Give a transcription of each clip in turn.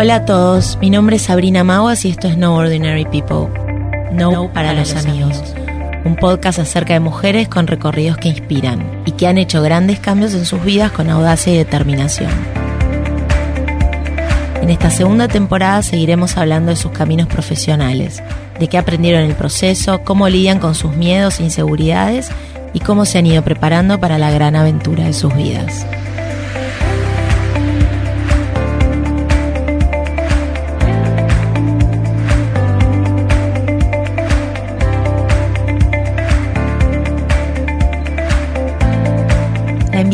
Hola a todos, mi nombre es Sabrina Maguas y esto es No Ordinary People. No, para, los, amigos. Un podcast acerca de mujeres con recorridos que inspiran y que han hecho grandes cambios en sus vidas con audacia y determinación. En esta segunda temporada seguiremos hablando de sus caminos profesionales, de qué aprendieron en el proceso, cómo lidian con sus miedos e inseguridades y cómo se han ido preparando para la gran aventura de sus vidas.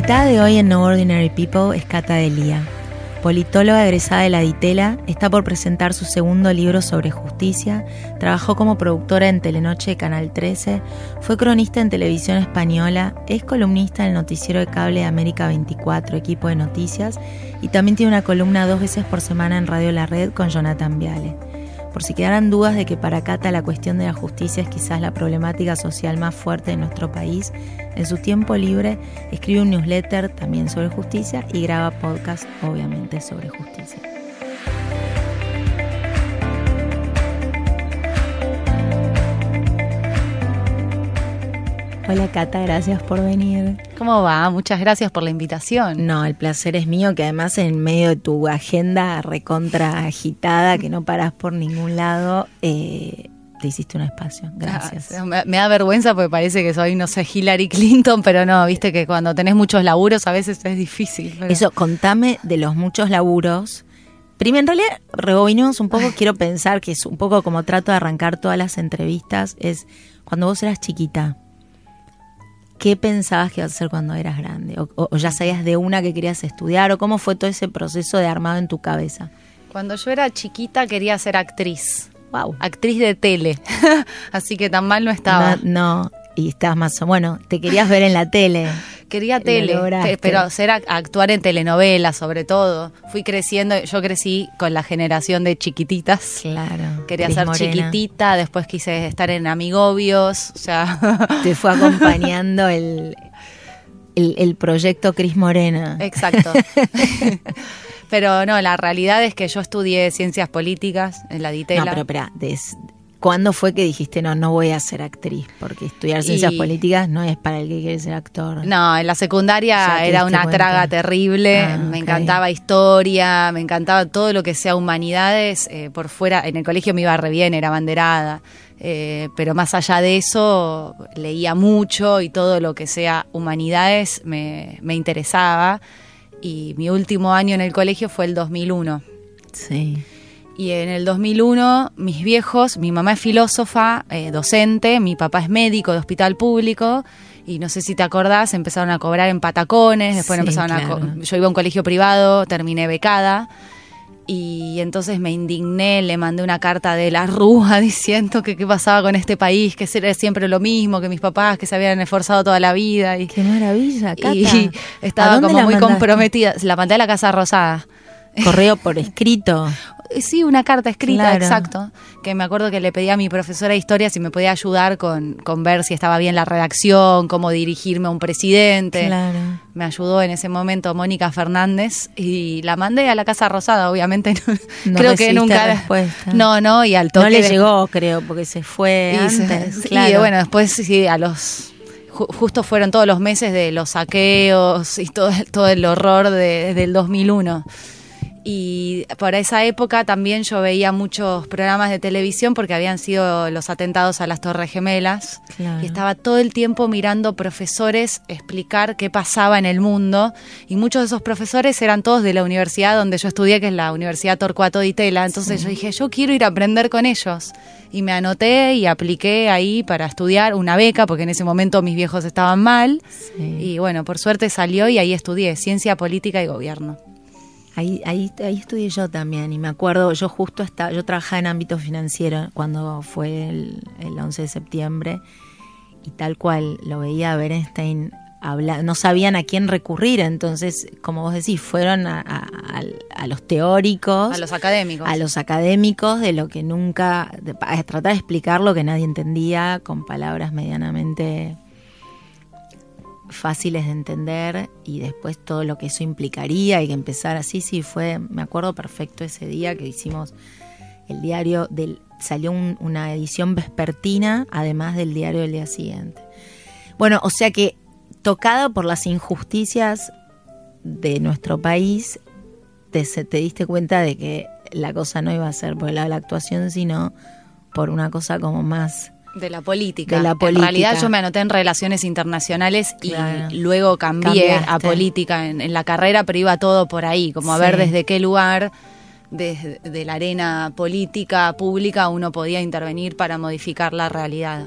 Invitada de hoy en No Ordinary People es Cata Delia. Politóloga egresada de la Ditela, está por presentar su segundo libro sobre justicia, trabajó como productora en Telenoche de Canal 13, fue cronista en televisión española, es columnista en el noticiero de cable de América 24, equipo de noticias, y también tiene una columna dos veces por semana en Radio La Red con Jonathan Viale. Por si quedaran dudas de que para Cata la cuestión de la justicia es quizás la problemática social más fuerte de nuestro país, en su tiempo libre escribe un newsletter también sobre justicia y graba podcast obviamente sobre justicia. Hola Cata, gracias por venir. ¿Cómo va? Muchas gracias por la invitación. No, el placer es mío, que además en medio de tu agenda recontra agitada, que no paras por ningún lado, eh, te hiciste un espacio. Gracias. Ah, me, me da vergüenza porque parece que soy, no sé, Hillary Clinton, pero no, viste que cuando tenés muchos laburos a veces es difícil. pero- Eso, contame de los muchos laburos. Primero, en realidad, rebobinemos un poco, quiero pensar que es un poco como trato de arrancar todas las entrevistas, es cuando vos eras chiquita, ¿qué pensabas que ibas a hacer cuando eras grande? O, ya sabías de una que querías estudiar? ¿O cómo fue todo ese proceso de armado en tu cabeza? Cuando yo era chiquita quería ser actriz. Wow. Actriz de tele. Así que tan mal no estaba. No, no, y estabas más o bueno, te querías ver en la tele. Quería tele, pero ser ac- actuar en telenovelas sobre todo. Fui creciendo, yo crecí con la generación de chiquititas. Claro. Quería Cris ser Morena. chiquitita, después quise estar en Amigobios, o sea, Te fue acompañando el, el, el proyecto Cris Morena. exacto. pero no, la realidad es que yo estudié ciencias políticas en la Ditela. No, pero espera, ¿cuándo fue que dijiste no, no voy a ser actriz? Porque estudiar ciencias Y- políticas no es para el que quiere ser actor. No, en la secundaria era una cuenta. traga terrible, Ah, me encantaba historia, me encantaba todo lo que sea humanidades, eh, por fuera, en el colegio me iba re bien, era banderada, eh, pero más allá de eso leía mucho y todo lo que sea humanidades me, me interesaba y mi último año en el colegio fue el 2001. Sí. Y en el 2001, mis viejos, mi mamá es filósofa, eh, docente, mi papá es médico de hospital público, y no sé si te acordás, empezaron a cobrar en patacones, después Sí, empezaron a... claro. co- Yo iba a un colegio privado, terminé becada, y entonces me indigné, le mandé una carta de la Rúa diciendo que qué pasaba con este país, que era siempre lo mismo, que mis papás que se habían esforzado toda la vida, y, Qué maravilla, Cata. y ¿A estaba como muy mandaste? comprometida. La mandé a la Casa Rosada. Correo por escrito. Eh, Sí, una carta escrita, Claro. exacto. Que me acuerdo que le pedí a mi profesora de historia si me podía ayudar con, con ver si estaba bien la redacción, cómo dirigirme a un presidente. Claro. Me ayudó en ese momento Mónica Fernández y la mandé a la Casa Rosada, obviamente. No, creo que nunca. respuesta. No, no, y al toque. No le llegó, creo, porque se fue y, se- antes. y claro. bueno, después sí, a los. ju- Justo fueron todos los meses de los saqueos y todo, el- todo el horror de- del 2001. Y para esa época también yo veía muchos programas de televisión porque habían sido los atentados a las Torres Gemelas. Claro. Y estaba todo el tiempo mirando profesores explicar qué pasaba en el mundo. Y muchos de esos profesores eran todos de la universidad donde yo estudié, que es la Universidad Torcuato Di Tella. Entonces yo dije, yo quiero ir a aprender con ellos. Y me anoté y apliqué ahí para estudiar una beca, porque en ese momento mis viejos estaban mal. Sí. Y bueno, por suerte salió y ahí estudié Ciencia Política y Gobierno. Ahí, ahí, ahí estudié yo también y me acuerdo, yo justo estaba, yo trabajaba en ámbito financiero cuando fue el, el 11 de septiembre y tal cual lo veía a Bernstein hablar, no sabían a quién recurrir, entonces, como vos decís, fueron a, a- los teóricos, A los académicos. a los académicos de lo que nunca, de- a tratar de explicar lo que nadie entendía con palabras medianamente fáciles de entender y después todo lo que eso implicaría y que empezar así, sí fue, me acuerdo perfecto ese día que hicimos el diario del salió una edición vespertina además del diario del día siguiente. Bueno, o sea que tocada por las injusticias de nuestro país, te, te diste cuenta de que la cosa no iba a ser por el lado de la actuación, sino por una cosa como más de la política. De la política. En realidad yo me anoté en relaciones internacionales y luego cambié a política en, la carrera, pero iba todo por ahí, como a ver desde qué lugar, desde la arena política pública, uno podía intervenir para modificar la realidad.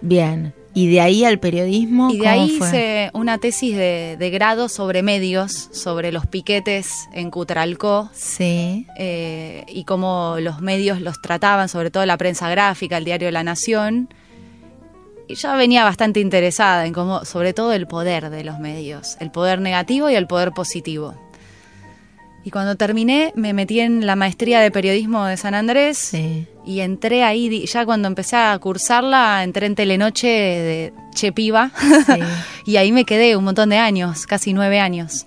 Bien. ¿Y de ahí al periodismo? Y de ahí hice una tesis de, grado sobre medios, sobre los piquetes en Cutralcó. Sí. Eh, y cómo los medios los trataban, sobre todo la prensa gráfica, el diario La Nación. Y yo venía bastante interesada en cómo, sobre todo el poder de los medios, el poder negativo y el poder positivo. Y cuando terminé, me metí en la maestría de periodismo de San Andrés y entré ahí, ya cuando empecé a cursarla, entré en Telenoche de Chepiva y ahí me quedé un montón de años, casi nueve años.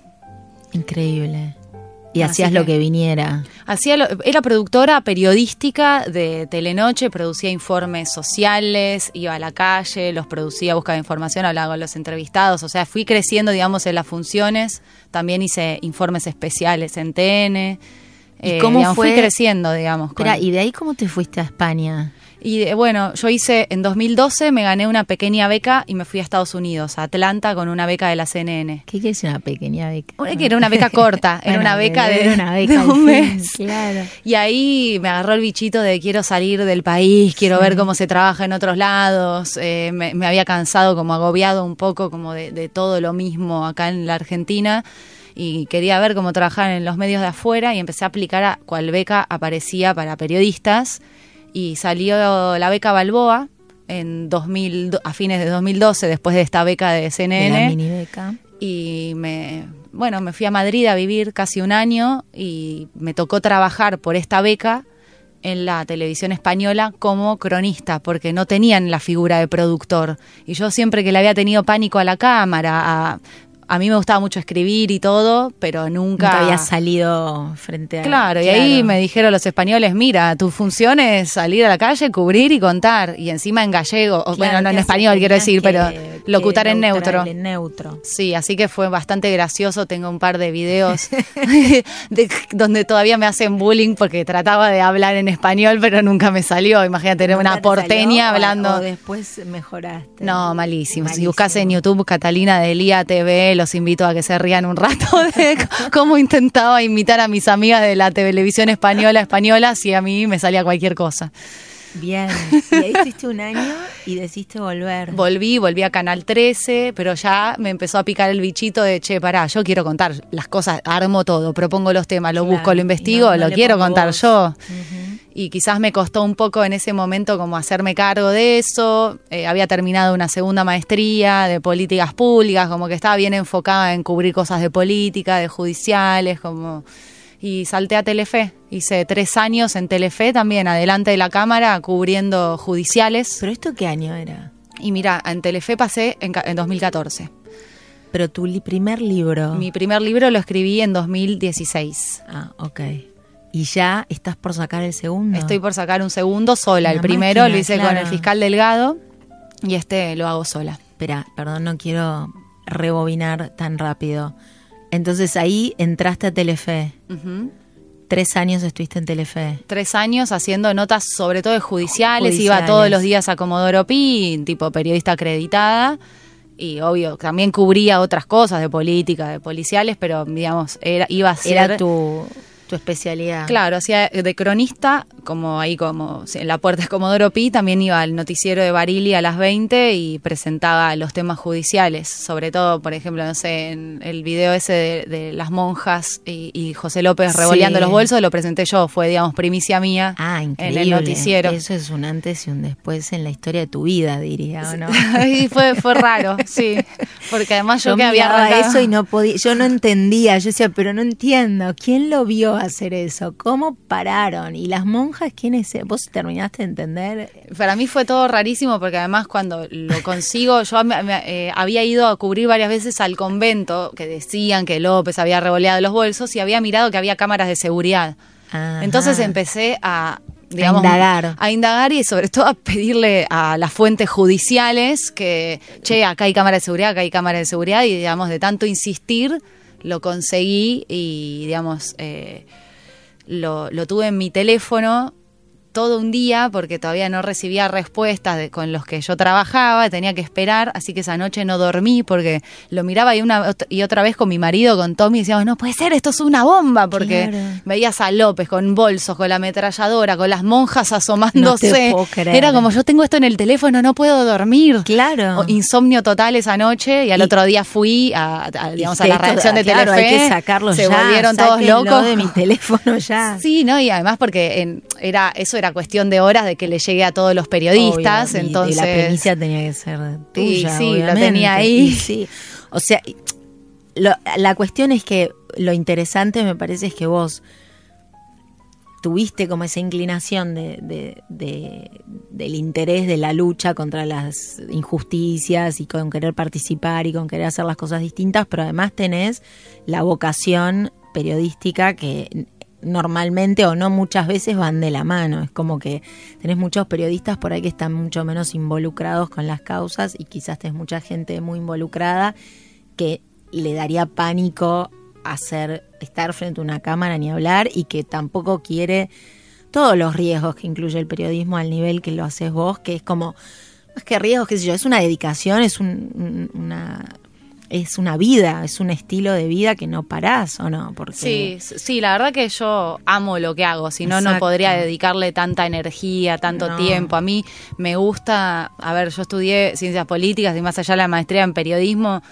Increíble. Y hacías lo que viniera. Hacía era productora periodística de Telenoche, producía informes sociales, iba a la calle, los producía, buscaba información, hablaba con los entrevistados. O sea, fui creciendo, digamos, en las funciones. También hice informes especiales en TN. ¿Y cómo eh, fue? Fui creciendo, digamos. Espera, ¿y de ahí cómo te fuiste a España? Y eh, bueno, yo hice en 2012, me gané una pequeña beca y me fui a Estados Unidos, a Atlanta, con una beca de la CNN. ¿Qué decir una pequeña beca? que era una beca corta, era una beca de, una beca un mes. Claro. Y ahí me agarró el bichito de quiero salir del país, quiero ver cómo se trabaja en otros lados. Eh, me, había cansado, como agobiado un poco, como de, de todo lo mismo acá en la Argentina y quería ver cómo trabajar en los medios de afuera y empecé a aplicar a cuál beca aparecía para periodistas y salió la beca Balboa en 2000, a fines de 2012, después de esta beca de CNN. mini beca. Y me, bueno, me fui a Madrid a vivir casi un año y me tocó trabajar por esta beca en la televisión española como cronista, porque no tenían la figura de productor. Y yo siempre que le había tenido pánico a la cámara, a a mí me gustaba mucho escribir y todo, pero nunca... había salido frente a... Claro, y ahí me dijeron los españoles, mira, tu función es salir a la calle, cubrir y contar, y encima en gallego, bueno, no en español quiero decir, pero locutar en neutro. En neutro. Sí, así que fue bastante gracioso, tengo un par de videos donde todavía me hacen bullying porque trataba de hablar en español, pero nunca me salió, imagínate, tener una porteña hablando... O después mejoraste. No, malísimo. Si buscas en YouTube Catalina de Elía TV, los invito a que se rían un rato de cómo intentaba imitar a mis amigas de la televisión española española si a mí me salía cualquier cosa. Bien, y ahí estuviste un año y decidiste volver. Volví, volví a Canal 13, pero ya me empezó a picar el bichito de, che, pará, yo quiero contar las cosas, armo todo, propongo los temas, lo busco, lo investigo, lo quiero contar yo y quizás me costó un poco en ese momento como hacerme cargo de eso. Eh, había terminado una segunda maestría de políticas públicas, como que estaba bien enfocada en cubrir cosas de política, de judiciales, como y salté a Telefe. Hice tres años en Telefe también, adelante de la cámara, cubriendo judiciales. ¿Pero esto qué año era? Y mira, en Telefe pasé en, en 2014. Pero tu primer libro. Mi primer libro lo escribí en 2016. Ah, ok. ¿Y ya estás por sacar el segundo? Estoy por sacar un segundo sola. el primero lo hice con el fiscal Delgado y este lo hago sola. Espera, perdón, no quiero rebobinar tan rápido. Entonces ahí entraste a Telefe. Tres años estuviste en Telefe. Tres años haciendo notas sobre todo de judiciales. Iba todos los días a Comodoro Pi, tipo periodista acreditada. Y obvio, también cubría otras cosas de política, de policiales, pero digamos, era, iba a ser... Era tu tu especialidad. Claro, hacía de cronista, como ahí como en la puerta de Comodoro Pi, también iba al noticiero de Barili a las 20 y presentaba los temas judiciales, sobre todo, por ejemplo, no sé, en el video ese de, las monjas y, José López revoleando los bolsos, lo presenté yo, fue, digamos, primicia mía ah, en el noticiero. Eso es un antes y un después en la historia de tu vida, diría, ¿o no? y fue, fue raro, sí, porque además yo, que había eso y no podía, yo no entendía, yo decía, pero no entiendo, ¿quién lo vio hacer eso? ¿Cómo pararon? ¿Y las monjas quiénes? ¿Vos terminaste de entender? Para mí fue todo rarísimo porque además cuando lo consigo, yo eh, había ido a cubrir varias veces al convento que decían que López había revoleado los bolsos y había mirado que había cámaras de seguridad. Entonces empecé a, digamos, a indagar. y sobre todo a pedirle a las fuentes judiciales que, che, acá hay cámara de seguridad, acá hay cámara de seguridad y digamos, de tanto insistir, lo conseguí y digamos, eh, lo, lo tuve en mi teléfono todo un día porque todavía no recibía respuestas de, con los que yo trabajaba, tenía que esperar, así que esa noche no dormí porque lo miraba y una y otra vez con mi marido, con Tommy, y decíamos, no puede ser, esto es una bomba, porque veías a López con bolsos, con la ametralladora, con las monjas asomándose. Era como, yo tengo esto en el teléfono, no puedo dormir. Claro. insomnio total esa noche y al otro día fui a, digamos, a la reacción de claro, Telefe. Hay que sacarlo Se volvieron todos locos. de mi teléfono ya. Sí, ¿no? Y además porque en, era eso era cuestión de horas de que le llegue a todos los periodistas. entonces. Y la primicia tenía que ser tuya. Sí, sí, lo tenía ahí. sí. O sea, la cuestión es que lo interesante me parece es que vos tuviste como esa inclinación de, del interés de la lucha contra las injusticias y con querer participar y con querer hacer las cosas distintas, pero además tenés la vocación periodística que normalmente o no muchas veces van de la mano. Es como que tenés muchos periodistas por ahí que están mucho menos involucrados con las causas y quizás tenés mucha gente muy involucrada que le daría pánico hacer estar frente a una cámara ni hablar y que tampoco quiere todos los riesgos que incluye el periodismo al nivel que lo haces vos, que es como más que riesgos, qué sé yo, es una dedicación, es una es una vida, es un estilo de vida que no parás, ¿o no? Porque... Sí, sí, la verdad que yo amo lo que hago, si no, no podría dedicarle tanta energía, tanto tiempo. A mí me gusta, a ver, yo estudié ciencias políticas y más allá de la maestría en periodismo,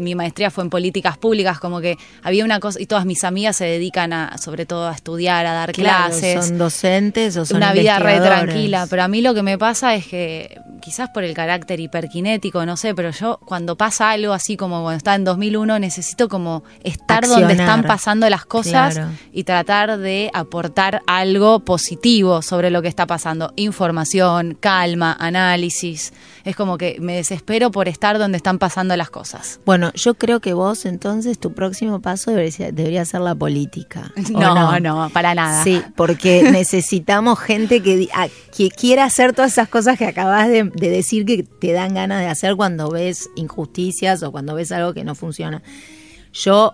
mi maestría fue en políticas públicas, como que había una cosa, y todas mis amigas se dedican a, sobre todo a estudiar, a dar clases. Son docentes o son Una vida re tranquila, pero a mí lo que me pasa es que quizás por el carácter hiperkinético, no sé, pero yo cuando pasa algo así como cuando estaba en 2001, necesito como estar donde están pasando las cosas y tratar de aportar algo positivo sobre lo que está pasando. Información, calma, análisis. Es como que me desespero por estar donde están pasando las cosas. Bueno, yo creo que vos entonces tu próximo paso debería, ser la política. No, no, para nada. Sí, porque necesitamos gente que, que quiera hacer todas esas cosas que acabas de, decir que te dan ganas de hacer cuando ves injusticias o cuando ves algo que no funciona. Yo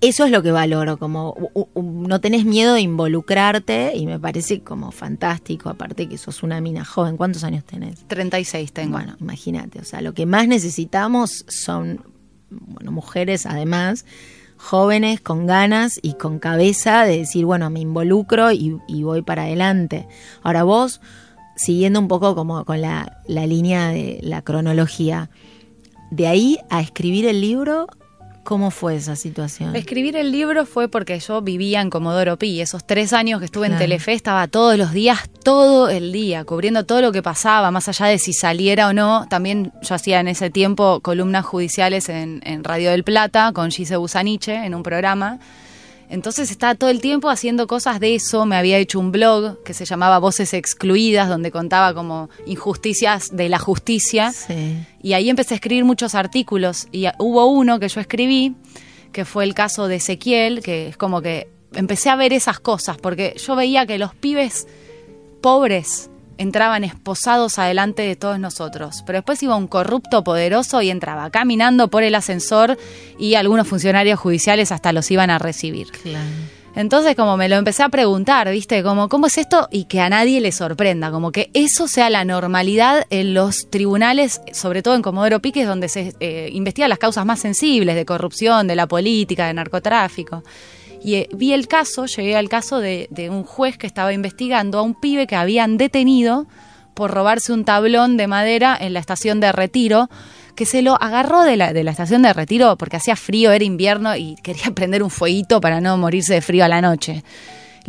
eso es lo que valoro, como no tenés miedo de involucrarte y me parece como fantástico, aparte que sos una mina joven. ¿Cuántos años tenés? 36 tengo. Bueno, imagínate, o sea, lo que más necesitamos son, bueno, mujeres además, jóvenes con ganas y con cabeza de decir, bueno, me involucro y, voy para adelante. Ahora vos, siguiendo un poco como con la, la línea de la cronología, de ahí a escribir el libro ¿Cómo fue esa situación? Escribir el libro fue porque yo vivía en Comodoro Pi. Esos tres años que estuve en Telefe estaba todos los días, todo el día, cubriendo todo lo que pasaba, más allá de si saliera o no. También yo hacía en ese tiempo columnas judiciales en, en Radio del Plata con Gise Busaniche en un programa. Entonces estaba todo el tiempo haciendo cosas de eso. Me había hecho un blog que se llamaba Voces Excluidas, donde contaba como injusticias de la justicia. Y ahí empecé a escribir muchos artículos. Y hubo uno que yo escribí, que fue el caso de Ezequiel, que es como que empecé a ver esas cosas, porque yo veía que los pibes pobres entraban esposados adelante de todos nosotros. Pero después iba un corrupto poderoso y entraba caminando por el ascensor y algunos funcionarios judiciales hasta los iban a recibir. Entonces como me lo empecé a preguntar, ¿viste? Como, ¿cómo es esto? Y que a nadie le sorprenda, como que eso sea la normalidad en los tribunales, sobre todo en Comodoro Piques, donde se eh, investigan las causas más sensibles de corrupción, de la política, de narcotráfico. Y eh, vi el caso, llegué al caso de, un juez que estaba investigando a un pibe que habían detenido por robarse un tablón de madera en la estación de retiro, que se lo agarró de la, de la estación de retiro porque hacía frío, era invierno y quería prender un fueguito para no morirse de frío a la noche.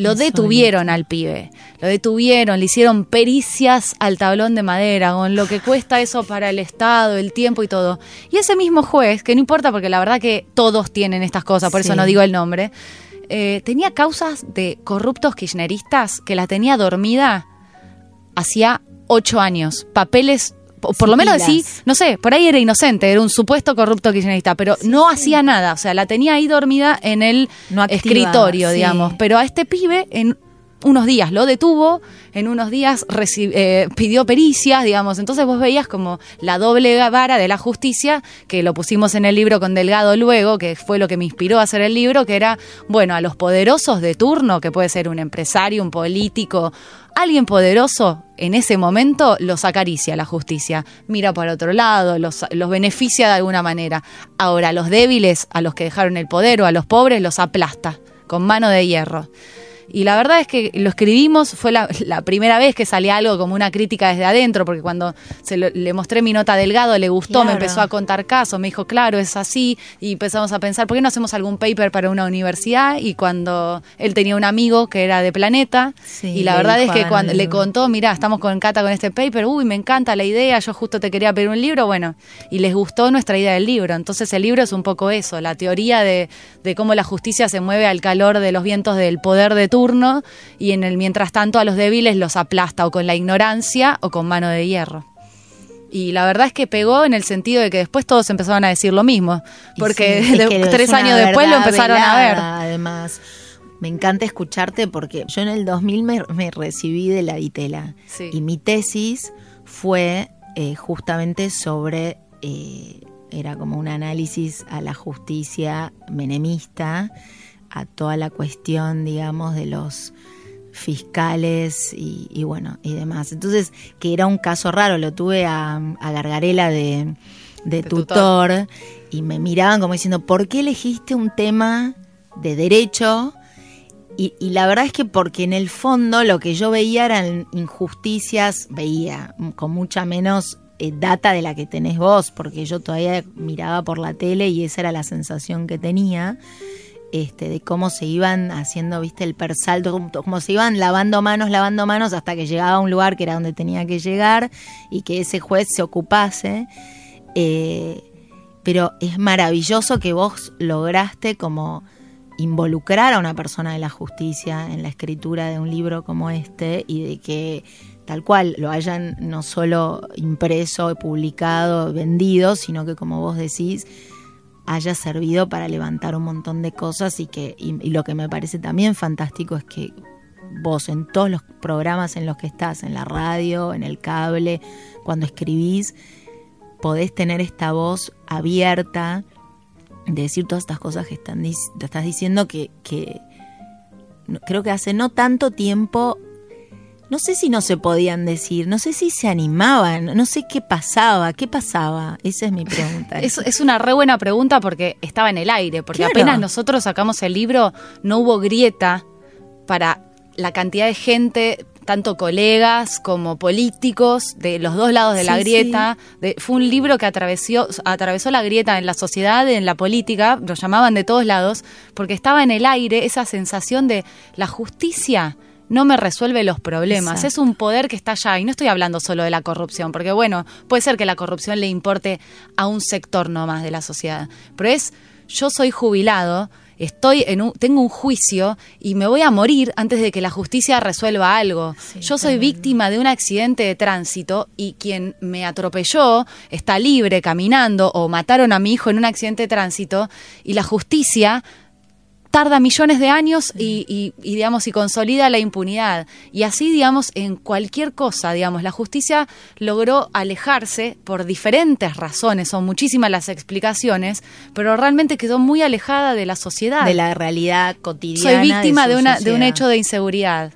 Lo detuvieron al pibe, lo detuvieron, le hicieron pericias al tablón de madera, con lo que cuesta eso para el Estado, el tiempo y todo. Y ese mismo juez, que no importa porque la verdad que todos tienen estas cosas, por eso no digo el nombre, eh, tenía causas de corruptos kirchneristas que la tenía dormida hacía ocho años. Papeles por lo menos sí, no sé, por ahí era inocente, era un supuesto corrupto kirchnerista, pero no hacía nada, o sea, la tenía ahí dormida en el escritorio, digamos, pero a este pibe en unos días lo detuvo, en unos días eh, pidió pericias, digamos. Entonces vos veías como la doble vara de la justicia, que lo pusimos en el libro con Delgado luego, que fue lo que me inspiró a hacer el libro, que era, bueno, a los poderosos de turno, que puede ser un empresario, un político, alguien poderoso, en ese momento los acaricia la justicia, mira para otro lado, los, los beneficia de alguna manera. Ahora, a los débiles, a los que dejaron el poder o a los pobres, los aplasta con mano de hierro. Y la verdad es que lo escribimos, fue la, primera vez que salía algo como una crítica desde adentro, porque cuando se le mostré mi nota Delgado, le gustó, me empezó a contar casos, me dijo, claro, es así, y empezamos a pensar, ¿por qué no hacemos algún paper para una universidad? Y cuando él tenía un amigo que era de Planeta, y la verdad es que cuando le contó, mira, estamos con Cata con este paper, uy, me encanta la idea, yo justo te quería pedir un libro, bueno, y les gustó nuestra idea del libro. Entonces el libro es un poco eso, la teoría de, de cómo la justicia se mueve al calor de los vientos del poder de tu y en el mientras tanto a los débiles los aplasta o con la ignorancia o con mano de hierro. Y la verdad es que pegó en el sentido de que después todos empezaron a decir lo mismo, porque tres años después lo empezaron a ver. Además, me encanta escucharte porque yo en el 2000 me, recibí de la Ditela y mi tesis fue eh, justamente sobre, eh, era como un análisis a la justicia menemista a toda la cuestión, digamos, de los fiscales y, bueno, y demás. Entonces, que era un caso raro, lo tuve a, Gargarela de, tutor, y me miraban como diciendo, ¿por qué elegiste un tema de derecho? Y, la verdad es que porque en el fondo lo que yo veía eran injusticias, veía con mucha menos eh, data de la que tenés vos, porque yo todavía miraba por la tele y esa era la sensación que tenía. Este, de cómo se iban haciendo, viste, el persalto, cómo se iban lavando manos, lavando manos hasta que llegaba a un lugar que era donde tenía que llegar y que ese juez se ocupase. Eh, pero es maravilloso que vos lograste como involucrar a una persona de la justicia en la escritura de un libro como este y de que tal cual lo hayan no solo impreso, publicado, vendido, sino que como vos decís, haya servido para levantar un montón de cosas y que y, lo que me parece también fantástico es que vos en todos los programas en los que estás, en la radio, en el cable, cuando escribís, podés tener esta voz abierta de decir todas estas cosas que están, te estás diciendo que, que creo que hace no tanto tiempo no sé si no se podían decir, no sé si se animaban, no sé qué pasaba, qué pasaba. Esa es mi pregunta. es, es una re buena pregunta porque estaba en el aire, porque apenas nosotros sacamos el libro no hubo grieta para la cantidad de gente, tanto colegas como políticos de los dos lados de la grieta. fue un libro que atravesó, atravesó la grieta en la sociedad, en la política, lo llamaban de todos lados, porque estaba en el aire esa sensación de la justicia no me resuelve los problemas. Es un poder que está allá. Y no estoy hablando solo de la corrupción, porque bueno, puede ser que la corrupción le importe a un sector nomás de la sociedad. Pero es, yo soy jubilado, estoy en un, tengo un juicio y me voy a morir antes de que la justicia resuelva algo. Yo soy víctima de un accidente de tránsito y quien me atropelló está libre caminando o mataron a mi hijo en un accidente de tránsito y la justicia tarda millones de años y, digamos, y consolida la impunidad. Y así, digamos, en cualquier cosa, digamos, la justicia logró alejarse por diferentes razones, son muchísimas las explicaciones, pero realmente quedó muy alejada de la sociedad. De la realidad cotidiana. Soy víctima de, una, de un hecho de inseguridad.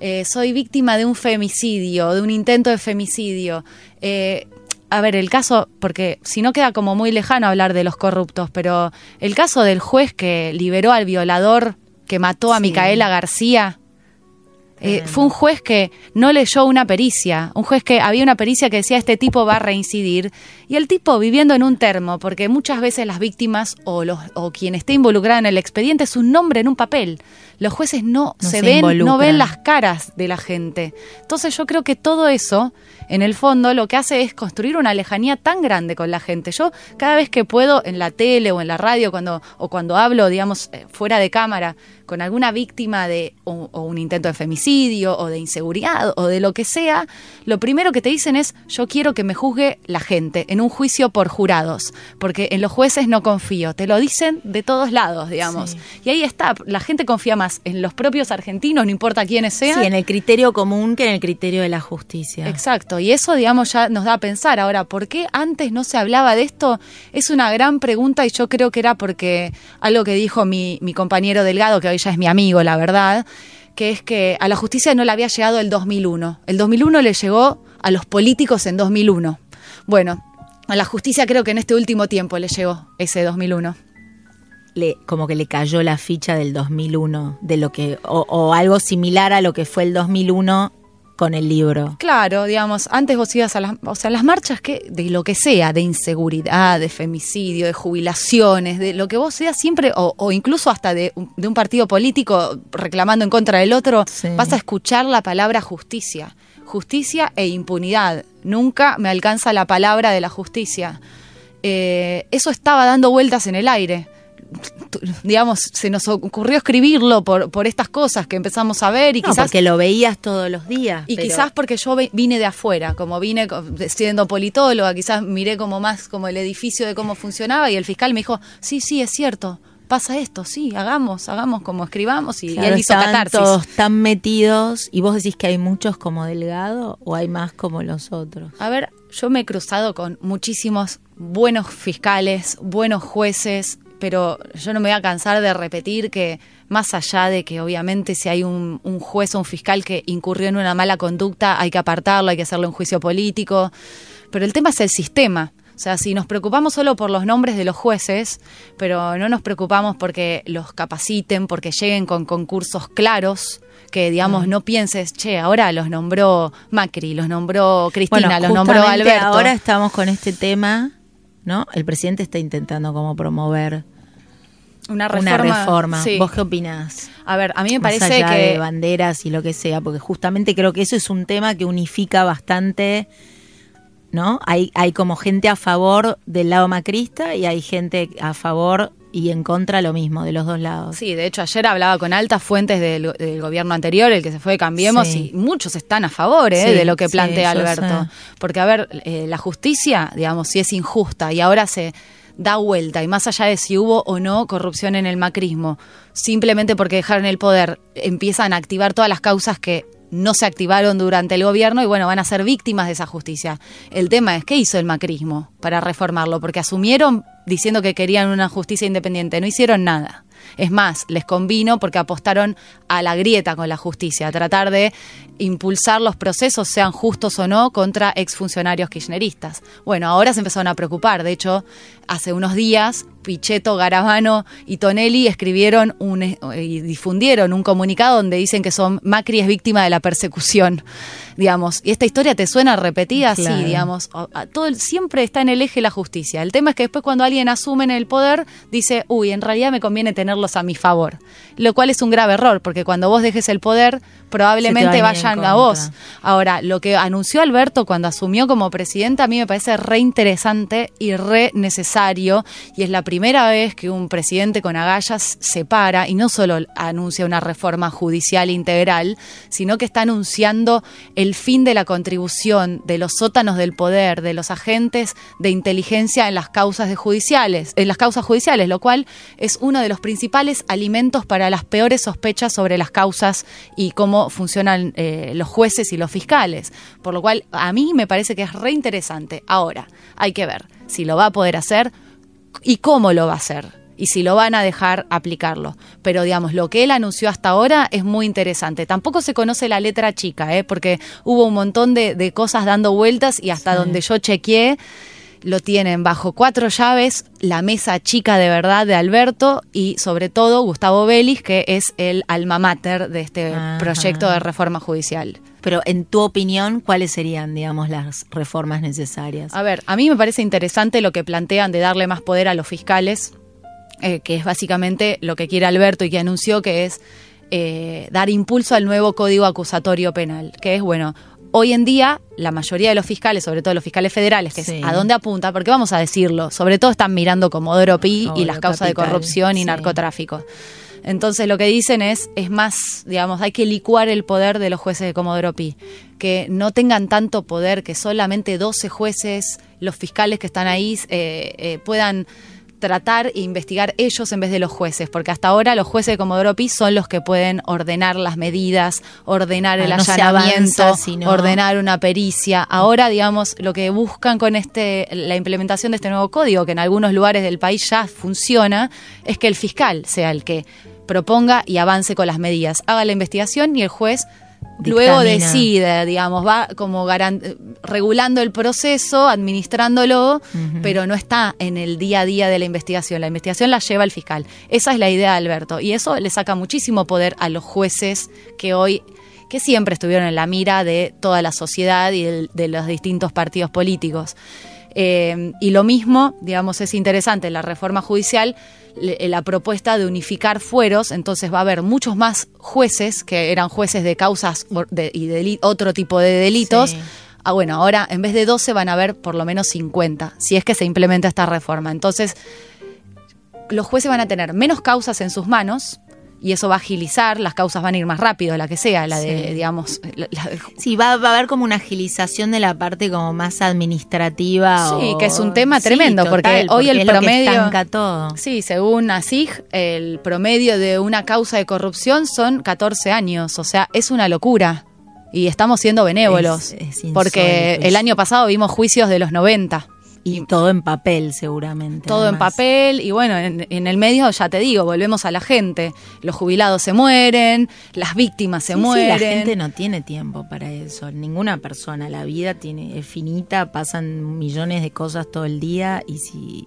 Eh, soy víctima de un femicidio, de un intento de femicidio. Eh, a ver, el caso, porque si no queda como muy lejano hablar de los corruptos, pero el caso del juez que liberó al violador que mató a Micaela García, eh, fue un juez que no leyó una pericia, un juez que había una pericia que decía este tipo va a reincidir y el tipo viviendo en un termo, porque muchas veces las víctimas o, los, o quien esté involucrado en el expediente es un nombre en un papel. Los jueces no, se, ven, no ven las caras de la gente. Entonces yo creo que todo eso, en el fondo, lo que hace es construir una lejanía tan grande con la gente. Yo cada vez que puedo en la tele o en la radio cuando, o cuando hablo, digamos, eh, fuera de cámara, con alguna víctima de o, o un intento de femicidio o de inseguridad o de lo que sea, lo primero que te dicen es yo quiero que me juzgue la gente en un juicio por jurados, porque en los jueces no confío. Te lo dicen de todos lados, digamos. Sí. Y ahí está, la gente confía más en los propios argentinos, no importa quiénes sean. Sí, en el criterio común que en el criterio de la justicia. Exacto, y eso, digamos, ya nos da a pensar. Ahora, ¿por qué antes no se hablaba de esto? Es una gran pregunta y yo creo que era porque algo que dijo mi, mi compañero Delgado, que hoy ya es mi amigo, la verdad, que es que a la justicia no le había llegado el 2001. El 2001 le llegó a los políticos en 2001. Bueno, a la justicia creo que en este último tiempo le llegó ese 2001. Le, como que le cayó la ficha del 2001, de lo que o, o algo similar a lo que fue el 2001 con el libro. Claro, digamos, antes vos ibas a las, o sea, las marchas que, de lo que sea, de inseguridad, de femicidio, de jubilaciones, de lo que vos seas siempre, o, o incluso hasta de, un- de un partido político reclamando en contra del otro, Sí. vas a escuchar la palabra justicia. Justicia e impunidad. Nunca me alcanza la palabra de la justicia. Eh, eso estaba dando vueltas en el aire. Digamos, se nos ocurrió escribirlo por, por estas cosas que empezamos a ver y No, quizás porque lo veías todos los días. y pero- quizás porque yo vine de afuera, como vine siendo politóloga, quizás miré como más como el edificio de cómo funcionaba y el fiscal me dijo, sí, sí, es cierto, pasa esto, sí, hagamos, hagamos como escribamos y, y Claro, él hizo catarsis. todos tan metidos y vos decís que hay muchos como Delgado o hay más como los otros. A ver, yo me he cruzado con muchísimos buenos fiscales, buenos jueces, pero yo no me voy a cansar de repetir que más allá de que obviamente si hay un, un juez o un fiscal que incurrió en una mala conducta, hay que apartarlo, hay que hacerle un juicio político, pero el tema es el sistema. O sea, si nos preocupamos solo por los nombres de los jueces, pero no nos preocupamos porque los capaciten, porque lleguen con concursos claros, que digamos no pienses, che, ahora los nombró Macri, los nombró Cristina, los nombró Alberto. Ahora estamos con este tema, ¿no? El presidente está intentando como promover una una reforma. reforma. sí. ¿Vos qué opinás? A ver, a mí me Más parece allá que de banderas y lo que sea, porque justamente creo que eso es un tema que unifica bastante, ¿no? Hay, hay como gente a favor del lado macrista y hay gente a favor y en contra lo mismo, de los dos lados. Sí, de hecho ayer hablaba con altas fuentes del, del gobierno anterior, el que se fue de Cambiemos, Sí. y muchos están a favor ¿eh? Sí, de lo que plantea Alberto. sé. Porque, a ver, eh, la justicia, digamos, si es injusta y ahora se da vuelta, y más allá de si hubo o no corrupción en el macrismo, simplemente porque dejaron el poder, empiezan a activar todas las causas que no se activaron durante el gobierno y bueno, van a ser víctimas de esa justicia. El tema es, ¿qué hizo el macrismo para reformarlo? Porque asumieron diciendo que querían una justicia independiente, no hicieron nada. Es más, les convino porque apostaron a la grieta con la justicia, a tratar de impulsar los procesos, sean justos o no, contra exfuncionarios kirchneristas. Bueno, ahora se empezaron a preocupar. De hecho, hace unos días, Pichetto, Garabano y Tonelli escribieron un, eh, y difundieron un comunicado donde dicen que son Macri es víctima de la persecución, digamos. Y esta historia te suena repetida así, Claro. digamos. O- a- Todo el- siempre está en el eje la justicia. El tema es que después cuando alguien asume en el poder, dice, uy, en realidad me conviene tenerlos a mi favor. Lo cual es un grave error, porque cuando vos dejes el poder, probablemente vayan a vos. Ahora, lo que anunció Alberto cuando asumió como presidente a mí me parece re interesante y re necesario y es la primera vez que un presidente con agallas se para y no solo anuncia una reforma judicial integral, sino que está anunciando el fin de la contribución de los sótanos del poder, de los agentes de inteligencia en las causas de judiciales, en las causas judiciales, lo cual es uno de los principales alimentos para las peores sospechas sobre las causas y cómo funcionan eh, los jueces y los fiscales. Por lo cual, a mí me parece que es re interesante. Ahora, hay que ver si lo va a poder hacer y cómo lo va a hacer. Y si lo van a dejar aplicarlo. Pero digamos, lo que él anunció hasta ahora es muy interesante. Tampoco se conoce la letra chica, ¿eh? porque hubo un montón de, de cosas dando vueltas y hasta donde yo chequeé, lo tienen bajo cuatro llaves, la mesa chica de verdad de Alberto y sobre todo Gustavo Vélez, que es el alma mater de este Ajá. proyecto de reforma judicial. Pero en tu opinión, ¿cuáles serían, digamos, las reformas necesarias? A ver, a mí me parece interesante lo que plantean de darle más poder a los fiscales, eh, que es básicamente lo que quiere Alberto y que anunció que es eh, dar impulso al nuevo código acusatorio penal, que es, bueno, hoy en día la mayoría de los fiscales, sobre todo los fiscales federales, que Sí. es a dónde apunta, porque vamos a decirlo, sobre todo están mirando Comodoro Pi y las causas de corrupción y sí. narcotráfico. Entonces lo que dicen es, es más, digamos, hay que licuar el poder de los jueces de Comodoro Pi, que no tengan tanto poder, que solamente 12 jueces, los fiscales que están ahí, eh, eh, puedan tratar e investigar ellos en vez de los jueces, porque hasta ahora los jueces de Comodoro Pi son los que pueden ordenar las medidas, ordenar el no allanamiento, avanza, sino- ordenar una pericia. Ahora, digamos, lo que buscan con este la implementación de este nuevo código, que en algunos lugares del país ya funciona, es que el fiscal sea el que proponga y avance con las medidas, haga la investigación y el juez luego decide, digamos, va como regulando el proceso, administrándolo, pero no está en el día a día de la investigación. La investigación la lleva el fiscal. Esa es la idea de Alberto. Y eso le saca muchísimo poder a los jueces que hoy que siempre estuvieron en la mira de toda la sociedad y de, los distintos partidos políticos. Eh, y lo mismo, digamos, es interesante, la reforma judicial, la propuesta de unificar fueros, entonces va a haber muchos más jueces que eran jueces de causas de- y deli- otro tipo de delitos. Sí. Ah, bueno, ahora en vez de 12 van a haber por lo menos 50, si es que se implementa esta reforma. Entonces, los jueces van a tener menos causas en sus manos y eso va a agilizar, las causas van a ir más rápido, la que sea, la de, Sí. digamos, la- la de Sí, va, va a haber como una agilización de la parte como más administrativa. Sí, o- que es un tema Sí, tremendo, total, porque hoy el es lo que promedio- todo. Sí, según ASIG, el promedio de una causa de corrupción son 14 años, o sea, es una locura. Y estamos siendo benévolos, Es- es porque el año pasado vimos juicios de los 90. Y todo en papel, seguramente. Todo en papel y bueno, en, en el medio ya te digo, volvemos a la gente. Los jubilados se mueren, las víctimas se Sí, sí, mueren. la gente no tiene tiempo para eso. Ninguna persona. La vida tiene es finita, pasan millones de cosas todo el día y sí,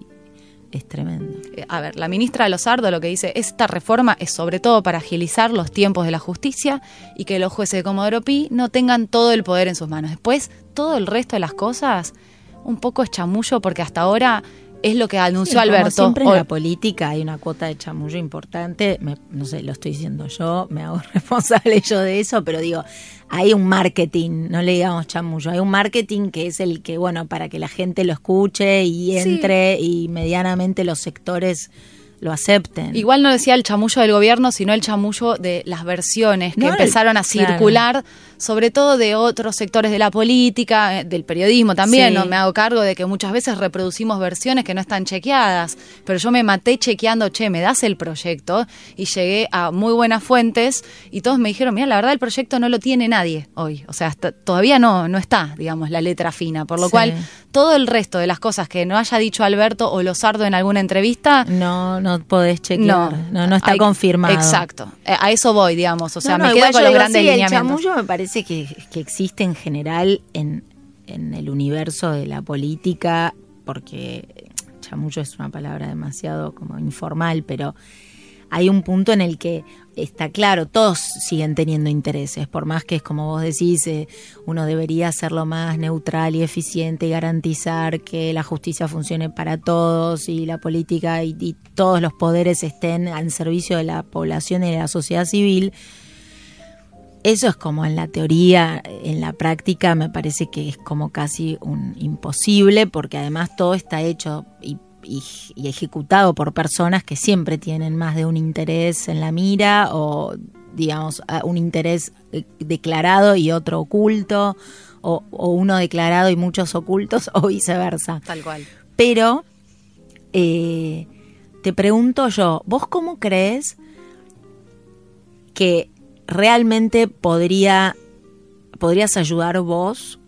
es tremendo. Eh, A ver, la ministra Lozardo lo que dice, esta reforma es sobre todo para agilizar los tiempos de la justicia y que los jueces de Comodoro Pi no tengan todo el poder en sus manos. Después, todo el resto de las cosas, un poco es chamullo porque hasta ahora es lo que anunció Sí, como Alberto. siempre en la política hay una cuota de chamullo importante. Me- no sé, lo estoy diciendo yo, me hago responsable yo de eso, pero digo, hay un marketing, no le digamos chamullo, hay un marketing que es el que, bueno, para que la gente lo escuche y entre y medianamente los sectores lo acepten. Igual no decía el chamullo del gobierno, sino el chamullo de las versiones que No, empezaron a claro. Sobre todo de otros sectores de la política, eh, del periodismo también. Sí. ¿no? Me hago cargo de que muchas veces reproducimos versiones que no están chequeadas, pero yo me maté chequeando, che, me das el proyecto y llegué a muy buenas fuentes y todos me dijeron, mira, la verdad el proyecto no lo tiene nadie hoy, o sea, hasta- todavía no, no está, digamos, la letra fina, por lo Sí. cual todo el resto de las cosas que no haya dicho Alberto o Lozardo en alguna entrevista, no, no podés chequear, no, no, está hay- confirmado. Exacto, Eh, a eso voy, digamos, o sea, No, me no, quedo igual con los grandes sí, El lineamientos. chamullo me parece que, existe en general en, en el universo de la política, porque chamullo es una palabra demasiado como informal, pero hay un punto en el que está claro, todos siguen teniendo intereses, por más que es como vos decís, eh, uno debería hacerlo más neutral y eficiente y garantizar que la justicia funcione para todos y la política y todos los poderes estén al servicio de la población y de la sociedad civil. Eso es como en la teoría, en la práctica me parece que es como casi un imposible porque además todo está hecho y, y- y ejecutado por personas que siempre tienen más de un interés en la mira o digamos un interés eh, declarado y otro oculto o, o uno declarado y muchos ocultos o viceversa. Tal cual. Pero eh, te pregunto yo, ¿vos cómo crees que realmente podría podrías ayudar vos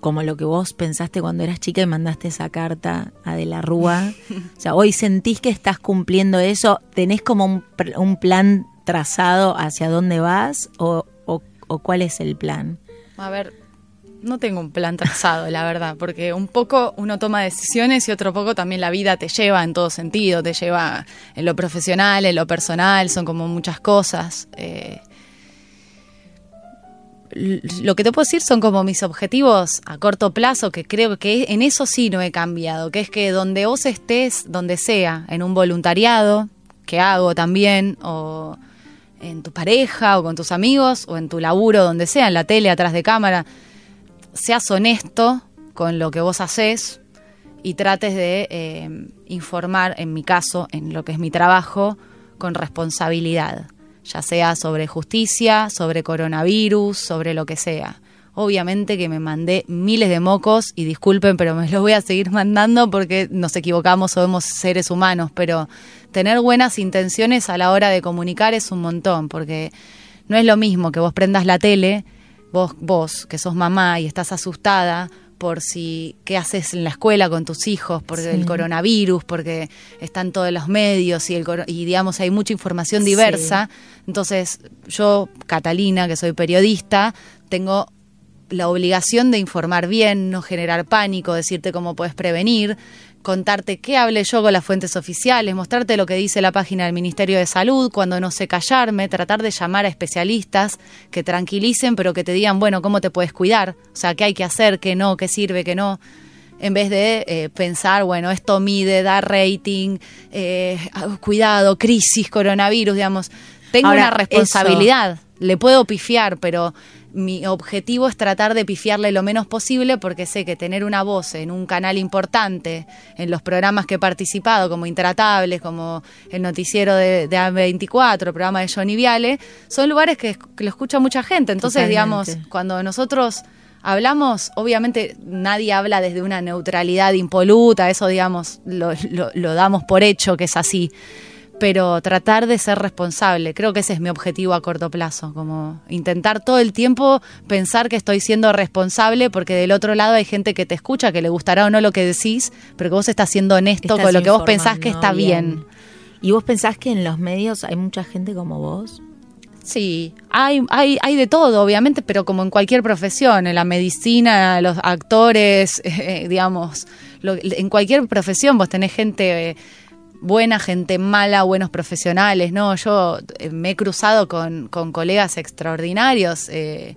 como lo que vos pensaste cuando eras chica y mandaste esa carta a De la Rúa? O sea, hoy sentís que estás cumpliendo eso, tenés como un, un plan trazado hacia dónde vas o, o- o cuál es el plan? A ver, no tengo un plan trazado, la verdad, porque un poco uno toma decisiones y otro poco también la vida te lleva en todo sentido, te lleva en lo profesional, en lo personal, son como muchas cosas. eh. Lo que te puedo decir son como mis objetivos a corto plazo, que creo que en eso sí no he cambiado, que es que donde vos estés, donde sea, en un voluntariado, que hago también, o en tu pareja, o con tus amigos, o en tu laburo, donde sea, en la tele, atrás de cámara, seas honesto con lo que vos haces y trates de eh, informar, en mi caso, en lo que es mi trabajo, con responsabilidad, ya sea sobre justicia, sobre coronavirus, sobre lo que sea. Obviamente que me mandé miles de mocos y disculpen, pero me los voy a seguir mandando porque nos equivocamos, somos seres humanos, pero tener buenas intenciones a la hora de comunicar es un montón, porque no es lo mismo que vos prendas la tele, vos, vos que sos mamá y estás asustada, por si qué haces en la escuela con tus hijos, por el coronavirus, porque están todos los medios y, el, y digamos hay mucha información diversa. Entonces yo, Catalina, que soy periodista, tengo la obligación de informar bien, no generar pánico, decirte cómo puedes prevenir, contarte qué hablé yo con las fuentes oficiales, mostrarte lo que dice la página del Ministerio de Salud, cuando no sé callarme, tratar de llamar a especialistas que tranquilicen, pero que te digan, bueno, cómo te puedes cuidar, o sea, qué hay que hacer, qué no, qué sirve, qué no en vez de eh, pensar, bueno, esto mide, da rating, eh, cuidado, crisis, coronavirus, digamos. Tengo una responsabilidad, le puedo pifiar, pero mi objetivo es tratar de pifiarle lo menos posible porque sé que tener una voz en un canal importante, en los programas que he participado, como Intratables, como el noticiero de, A24, el programa de Johnny Viale, son lugares que, lo escucha mucha gente. Entonces, digamos, cuando nosotros hablamos, obviamente nadie habla desde una neutralidad impoluta, eso digamos, lo damos por hecho que es así pero tratar de ser responsable. Creo que ese es mi objetivo a corto plazo, como intentar todo el tiempo pensar que estoy siendo responsable porque del otro lado hay gente que te escucha, que le gustará o no lo que decís, pero que vos estás siendo honesto con lo que vos pensás que está bien. ¿Y vos pensás que en los medios hay mucha gente como vos? Sí, hay, hay, hay de todo, obviamente, pero como en cualquier profesión, en la medicina, los actores, eh, digamos, en cualquier profesión vos tenés gente... Eh, buena gente mala, buenos profesionales, ¿no? Yo eh, me he cruzado con, con colegas extraordinarios eh,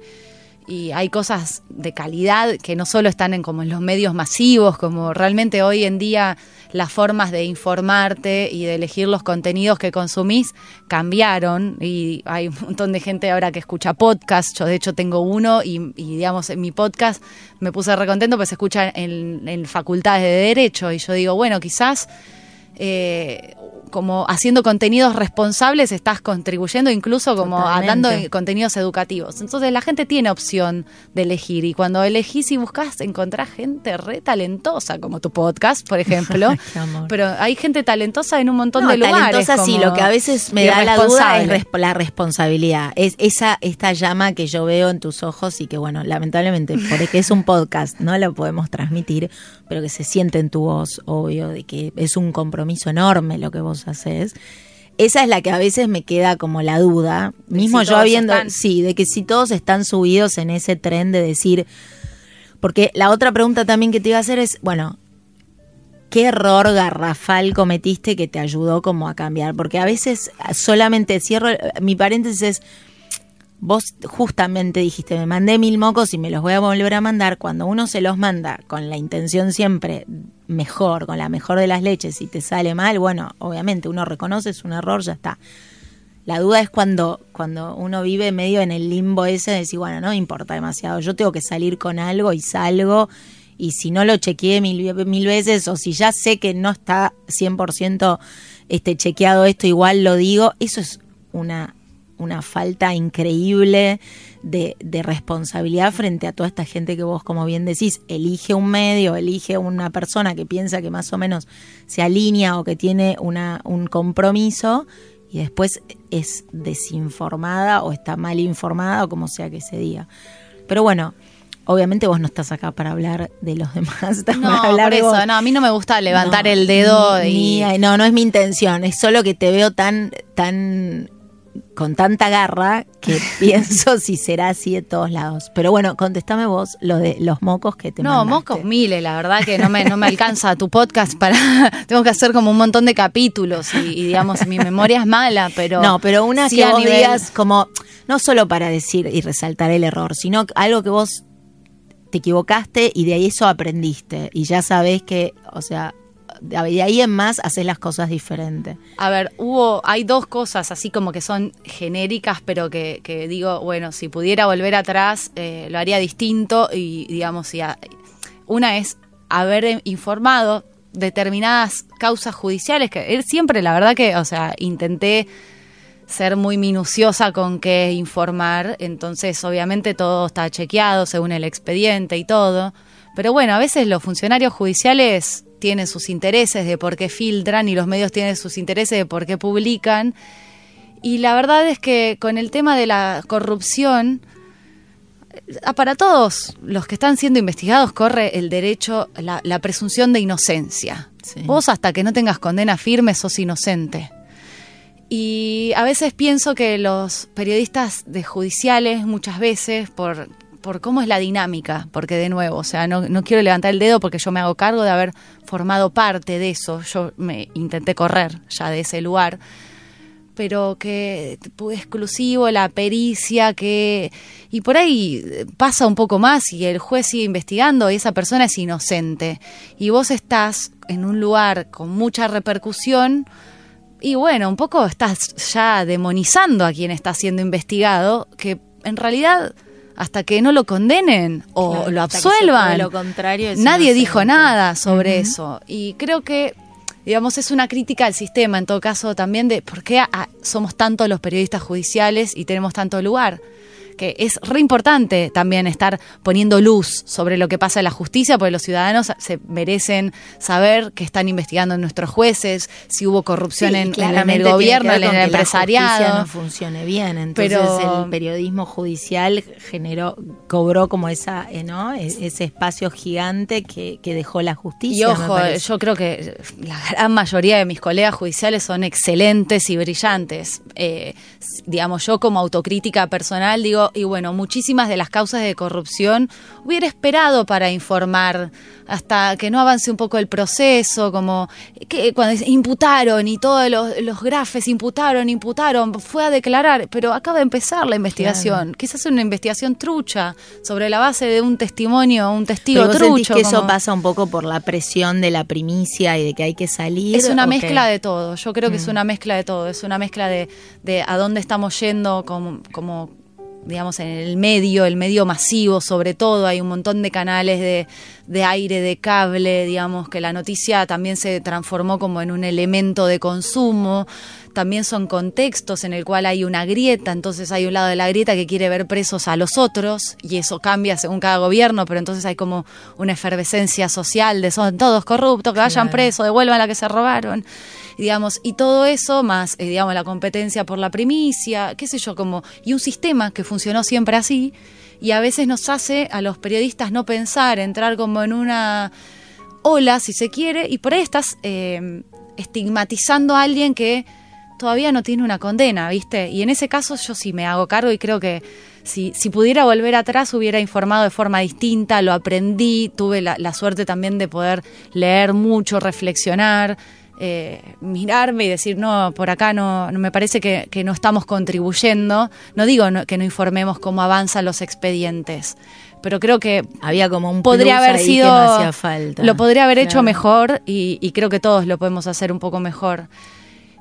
y hay cosas de calidad que no solo están en como en los medios masivos, como realmente hoy en día las formas de informarte y de elegir los contenidos que consumís cambiaron y hay un montón de gente ahora que escucha podcast, yo de hecho tengo uno y, digamos en mi podcast me puse recontento pues se escucha en facultades de derecho y yo digo, bueno, quizás eh, como haciendo contenidos responsables estás contribuyendo incluso como hablando de contenidos educativos. Entonces la gente tiene opción de elegir y cuando elegís y buscas encontrás gente re talentosa como tu podcast, por ejemplo. Pero hay gente talentosa en un montón de lugares. Talentosa sí, lo que a veces me da la duda es la responsabilidad. Es esa esta llama que yo veo en tus ojos y que bueno, lamentablemente porque es un podcast, no lo podemos transmitir, pero que se siente en tu voz, obvio, de que es un compromiso enorme lo que vos haces. Esa es la que a veces me queda como la duda, mismo yo habiendo, sí, de que si todos están subidos en ese tren de decir, porque la otra pregunta también que te iba a hacer es, bueno, ¿qué error garrafal cometiste que te ayudó como a cambiar? Porque a veces solamente cierro, mi paréntesis es, vos justamente dijiste, me mandé mil mocos y me los voy a volver a mandar. Cuando uno se los manda con la intención siempre mejor, con la mejor de las leches y te sale mal, bueno, obviamente uno reconoce es un error, ya está. La duda es cuando, cuando uno vive medio en el limbo ese de decir, bueno, no importa demasiado, yo tengo que salir con algo y salgo y si no lo chequeé mil, mil veces o si ya sé que no está 100% este, chequeado esto, igual lo digo, eso es una una falta increíble de, responsabilidad frente a toda esta gente que vos, como bien decís, elige un medio, elige una persona que piensa que más o menos se alinea o que tiene una, un compromiso y después es desinformada o está mal informada o como sea que se diga. Pero bueno, obviamente vos no estás acá para hablar de los demás. no, por eso, no, a mí no me gusta levantar el dedo y... no, no es mi intención, es solo que te veo tan, tan con tanta garra que pienso si será así de todos lados. Pero bueno, contestame vos lo de los mocos que te No, mocos miles, la verdad que no me, no me alcanza tu podcast para... tengo que hacer como un montón de capítulos y, digamos, mi memoria es mala, pero... No, pero una que vos digas como, no solo para decir y resaltar el error, sino algo que vos te equivocaste y de ahí eso aprendiste y ya sabés que, o sea, de ahí en más haces las cosas diferentes. A ver, hubo, hay dos cosas así como que son genéricas, pero que, digo, bueno, si pudiera volver atrás, eh, lo haría distinto y digamos, si una es haber informado determinadas causas judiciales, que siempre, la verdad que, o sea, intenté ser muy minuciosa con qué informar, entonces obviamente todo está chequeado según el expediente y todo, pero bueno, a veces los funcionarios judiciales tienen sus intereses de por qué filtran y los medios tienen sus intereses de por qué publican, y la verdad es que con el tema de la corrupción, ah, para todos los que están siendo investigados corre el derecho, la, presunción de inocencia. Vos hasta que no tengas condena firme sos inocente. Y a veces pienso que los periodistas de judiciales, muchas veces, por, por cómo es la dinámica, porque de nuevo, o sea, no, no, quiero levantar el dedo porque yo me hago cargo de haber formado parte de eso, yo me intenté correr ya de ese lugar, pero que exclusivo, la pericia, que... Y por ahí pasa un poco más y el juez sigue investigando y esa persona es inocente. Y vos estás en un lugar con mucha repercusión y bueno, un poco estás ya demonizando a quien está siendo investigado, que en realidad hasta que no lo condenen o lo absuelvan, lo contrario nadie dijo nada sobre eso. Y creo que, digamos, es una crítica al sistema, en todo caso, también de por qué somos tantos los periodistas judiciales y tenemos tanto lugar que es re importante también estar poniendo luz sobre lo que pasa en la justicia, porque los ciudadanos se merecen saber que están investigando nuestros jueces, si hubo corrupción en, el gobierno, en el empresariado. La no funcione bien, entonces el periodismo judicial generó, cobró como esa, eh, ¿no? E-, ese espacio gigante que, dejó la justicia. Y ojo, yo creo que la gran mayoría de mis colegas judiciales son excelentes y brillantes. Eh, digamos, yo como autocrítica personal digo, y bueno, muchísimas de las causas de corrupción hubiera esperado para informar hasta que no avance un poco el proceso, como que cuando imputaron y todos los, los grafes imputaron, imputaron, fue a declarar, pero acaba de empezar la investigación. Quizás una investigación trucha sobre la base de un testimonio, un testigo pero trucho. que eso pasa un poco por la presión de la primicia y de que hay que salir? Es una mezcla de todo. Yo creo que es mm. una mezcla de todo. Es una mezcla de, de a dónde estamos yendo como, como digamos, en el medio, el medio masivo sobre todo, hay un montón de canales de, de, aire, de cable, digamos, que la noticia también se transformó como en un elemento de consumo, también son contextos en el cual hay una grieta, entonces hay un lado de la grieta que quiere ver presos a los otros, y eso cambia según cada gobierno, pero entonces hay como una efervescencia social de son todos corruptos, que vayan presos, devuelvan la que se robaron digamos, y todo eso más, eh, digamos, la competencia por la primicia, qué sé yo, como, y un sistema que funcionó siempre así, y a veces nos hace a los periodistas no pensar, entrar como en una ola, si se quiere, y por ahí estás eh, estigmatizando a alguien que todavía no tiene una condena, ¿viste? Y en ese caso yo sí me hago cargo y creo que si, si pudiera volver atrás hubiera informado de forma distinta, lo aprendí, tuve la, la suerte también de poder leer mucho, reflexionar, eh, mirarme y decir, no, por acá no, me parece que, no estamos contribuyendo. No digo que no informemos cómo avanzan los expedientes, pero creo que había como un podría haber sido, hacía falta. Lo podría haber hecho mejor y, y creo que todos lo podemos hacer un poco mejor.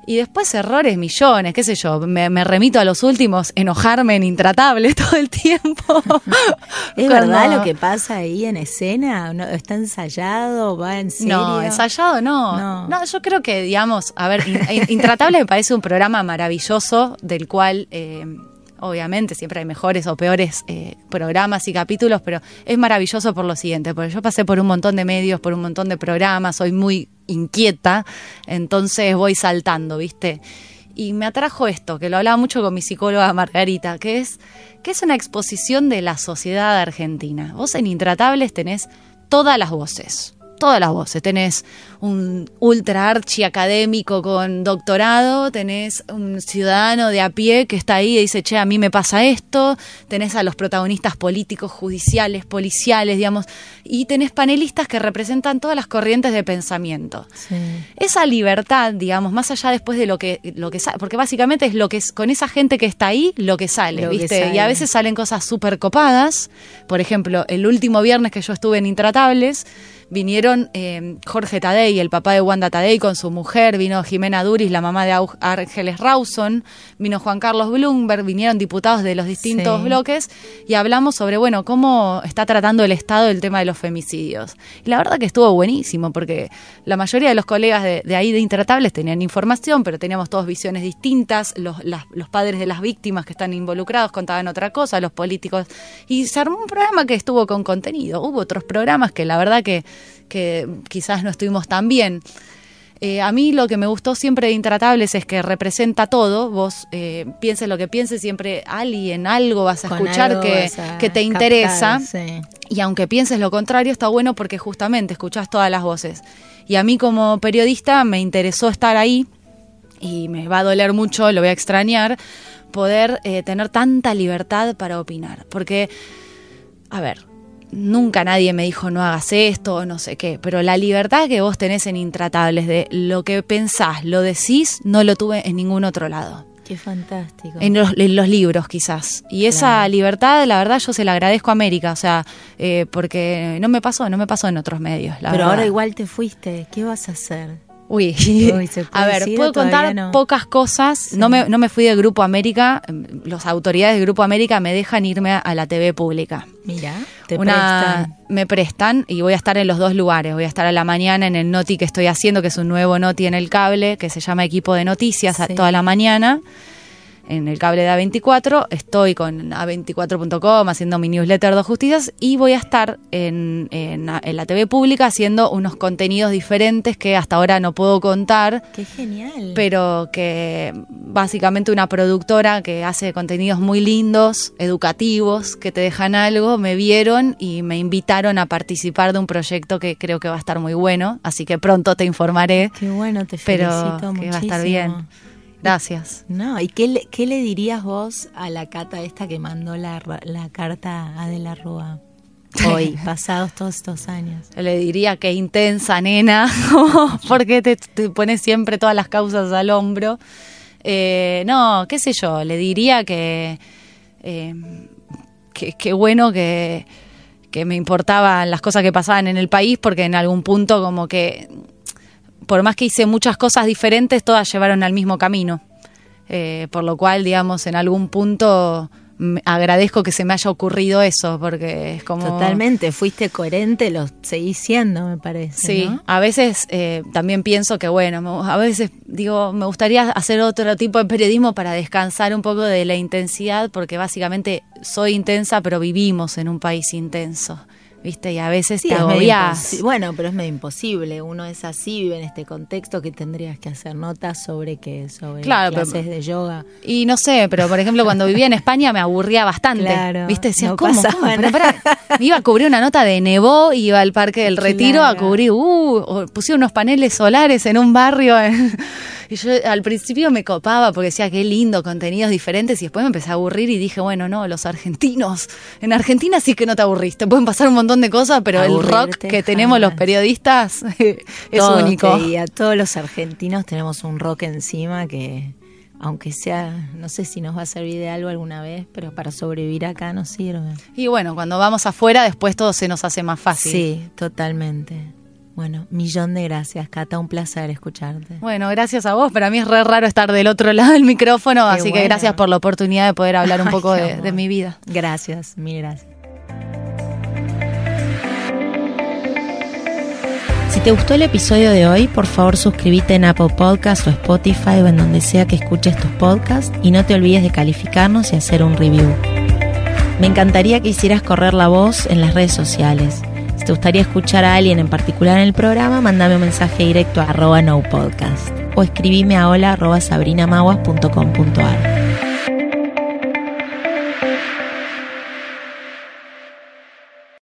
Y después errores millones, qué sé yo, me, remito a los últimos, enojarme en intratable todo el tiempo. ¿Es verdad lo que pasa ahí en escena? ¿Está ensayado? ¿Va en serio? No, ensayado no. No, yo creo que, digamos, a ver, Intratable me parece un programa maravilloso del cual... Eh, obviamente siempre hay mejores o peores eh, programas y capítulos, pero es maravilloso por lo siguiente, porque yo pasé por un montón de medios, por un montón de programas, soy muy inquieta, entonces voy saltando, ¿viste? Y me atrajo esto, que lo hablaba mucho con mi psicóloga Margarita, que es, que es una exposición de la sociedad argentina. Vos en Intratables tenés todas las voces todas las voces. Tenés un ultra archi académico con doctorado, tenés un ciudadano de a pie que está ahí y dice, che, a mí me pasa esto, tenés a los protagonistas políticos, judiciales, policiales, digamos, y tenés panelistas que representan todas las corrientes de pensamiento. Esa libertad, digamos, más allá después de lo que, lo que sale, porque básicamente es lo que es, con esa gente que está ahí, lo que sale, ¿viste? Y a veces salen cosas súper copadas. Por ejemplo, el último viernes que yo estuve en Intratables, vinieron eh, Jorge Tadei, el papá de Wanda Tadei con su mujer, vino Jimena Duris, la mamá de Ángeles Rawson, vino Juan Carlos Bloomberg, vinieron diputados de los distintos bloques y hablamos sobre, bueno, cómo está tratando el Estado el tema de los femicidios. Y la verdad que estuvo buenísimo porque la mayoría de los colegas de, ahí de Intratables tenían información, pero teníamos todas visiones distintas, los, los padres de las víctimas que están involucrados contaban otra cosa, los políticos, y se armó un programa que estuvo con contenido. Hubo otros programas que la verdad que, que quizás no estuvimos tan bien. Eh, a mí lo que me gustó siempre de Intratables es que representa todo. Vos eh, pienses lo que pienses, siempre alguien, algo vas a escuchar que, que, te interesa. Y aunque pienses lo contrario, está bueno porque justamente escuchás todas las voces. Y a mí como periodista me interesó estar ahí y me va a doler mucho, lo voy a extrañar, poder eh, tener tanta libertad para opinar. Porque, a ver, nunca nadie me dijo no hagas esto o no sé qué, pero la libertad que vos tenés en Intratables de lo que pensás, lo decís, no lo tuve en ningún otro lado. Qué fantástico. En los, libros quizás. Y esa libertad, la verdad, yo se la agradezco a América, o sea, eh, porque no me pasó, no me pasó en otros medios. pero ahora igual te fuiste, ¿qué vas a hacer? Uy, a ver, puedo contar pocas cosas. No, me, no me fui del Grupo América. Las autoridades del Grupo América me dejan irme a la TV pública. Mira, te prestan. Me prestan y voy a estar en los dos lugares. Voy a estar a la mañana en el Noti que estoy haciendo, que es un nuevo Noti en el cable, que se llama Equipo de Noticias, a toda la mañana en el cable de A24, estoy con A24.com haciendo mi newsletter de justicias y voy a estar en, en, la TV pública haciendo unos contenidos diferentes que hasta ahora no puedo contar. ¡Qué genial! Pero que básicamente una productora que hace contenidos muy lindos, educativos, que te dejan algo, me vieron y me invitaron a participar de un proyecto que creo que va a estar muy bueno, así que pronto te informaré. ¡Qué bueno! Te felicito pero que va a estar bien. Gracias. No, ¿y qué le, qué le dirías vos a la cata esta que mandó la, la carta a De la Rúa? Hoy, pasados todos estos años. Le diría que intensa, nena, porque te, pones siempre todas las causas al hombro. Eh, no, qué sé yo, le diría que eh, que, bueno que, que me importaban las cosas que pasaban en el país, porque en algún punto como que por más que hice muchas cosas diferentes, todas llevaron al mismo camino. Eh, por lo cual, digamos, en algún punto agradezco que se me haya ocurrido eso, porque es como... Totalmente, fuiste coherente, lo seguís siendo, me parece. Sí, a veces eh, también pienso que, bueno, a veces digo, me gustaría hacer otro tipo de periodismo para descansar un poco de la intensidad, porque básicamente soy intensa, pero vivimos en un país intenso. ¿Viste? Y a veces te agobias. Bueno, pero es medio imposible. Uno es así, vive en este contexto que tendrías que hacer notas sobre qué, sobre clases de yoga. Y no sé, pero por ejemplo, cuando vivía en España me aburría bastante. Claro, ¿Viste? Decía, ¿cómo? iba a cubrir una nota de Nevó, iba al Parque del Retiro a cubrir, uh, pusieron unos paneles solares en un barrio. Y yo al principio me copaba porque decía, qué lindo, contenidos diferentes, y después me empecé a aburrir y dije, bueno, no, los argentinos. En Argentina sí que no te aburriste, pueden pasar un montón de cosas, pero el rock que tenemos los periodistas es único. Y a todos los argentinos tenemos un rock encima que aunque sea, no sé si nos va a servir de algo alguna vez, pero para sobrevivir acá nos sirve. Y bueno, cuando vamos afuera después todo se nos hace más fácil. Sí, totalmente. Bueno, millón de gracias, Cata, un placer escucharte. Bueno, gracias a vos. Para mí es re raro estar del otro lado del micrófono, así que gracias por la oportunidad de poder hablar un poco de, mi vida. Gracias, mil gracias. Si te gustó el episodio de hoy, por favor suscríbete en Apple Podcasts o Spotify o en donde sea que escuches tus podcasts y no te olvides de calificarnos y hacer un review. Me encantaría que hicieras correr la voz en las redes sociales te gustaría escuchar a alguien en particular en el programa, mandame un mensaje directo a arroba no podcast o escribime a hola arroba.